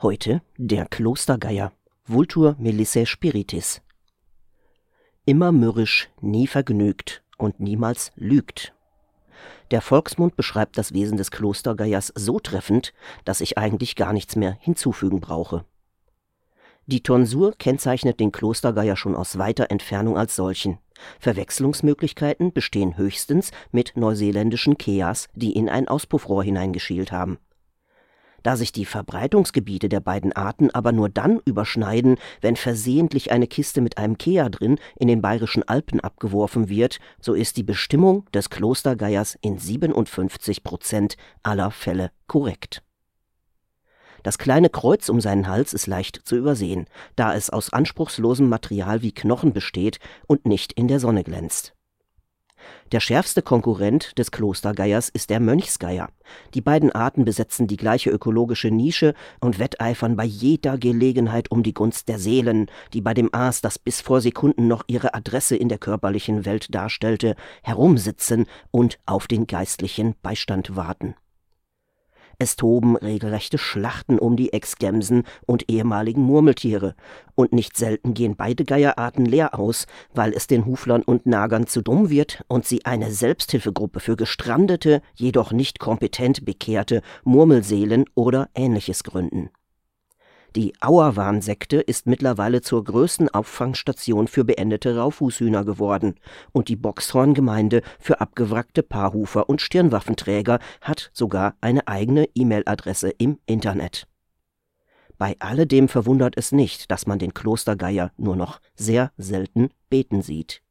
Heute der Klostergeier (Vultur melissae spiritis). Immer mürrisch, nie vergnügt und niemals lügt. Der Volksmund beschreibt das Wesen des Klostergeiers so treffend, dass ich eigentlich gar nichts mehr hinzufügen brauche. Die Tonsur kennzeichnet den Klostergeier schon aus weiter Entfernung als solchen. Verwechslungsmöglichkeiten bestehen höchstens mit neuseeländischen Keas, die in ein Auspuffrohr hineingeschielt haben da sich die Verbreitungsgebiete der beiden Arten aber nur dann überschneiden, wenn versehentlich eine Kiste mit einem Kea drin in den Bayerischen Alpen abgeworfen wird, so ist die Bestimmung des Klostergeiers in 57 Prozent aller Fälle korrekt. Das kleine Kreuz um seinen Hals ist leicht zu übersehen, da es aus anspruchslosem Material wie Knochen besteht und nicht in der Sonne glänzt der schärfste Konkurrent des Klostergeiers ist der Mönchsgeier. Die beiden Arten besetzen die gleiche ökologische Nische und wetteifern bei jeder Gelegenheit um die Gunst der Seelen, die bei dem Aas, das bis vor Sekunden noch ihre Adresse in der körperlichen Welt darstellte, herumsitzen und auf den geistlichen Beistand warten es toben regelrechte Schlachten um die Ex-Gemsen und ehemaligen Murmeltiere. Und nicht selten gehen beide Geierarten leer aus, weil es den Huflern und Nagern zu dumm wird und sie eine Selbsthilfegruppe für gestrandete, jedoch nicht kompetent bekehrte Murmelseelen oder ähnliches gründen. Die Auerwahnsekte ist mittlerweile zur größten Auffangstation für beendete Raufußhühner geworden und die Boxhorn-Gemeinde für abgewrackte Paarhufer und Stirnwaffenträger hat sogar eine eigene E-Mail-Adresse im Internet. Bei alledem verwundert es nicht, dass man den Klostergeier nur noch sehr selten beten sieht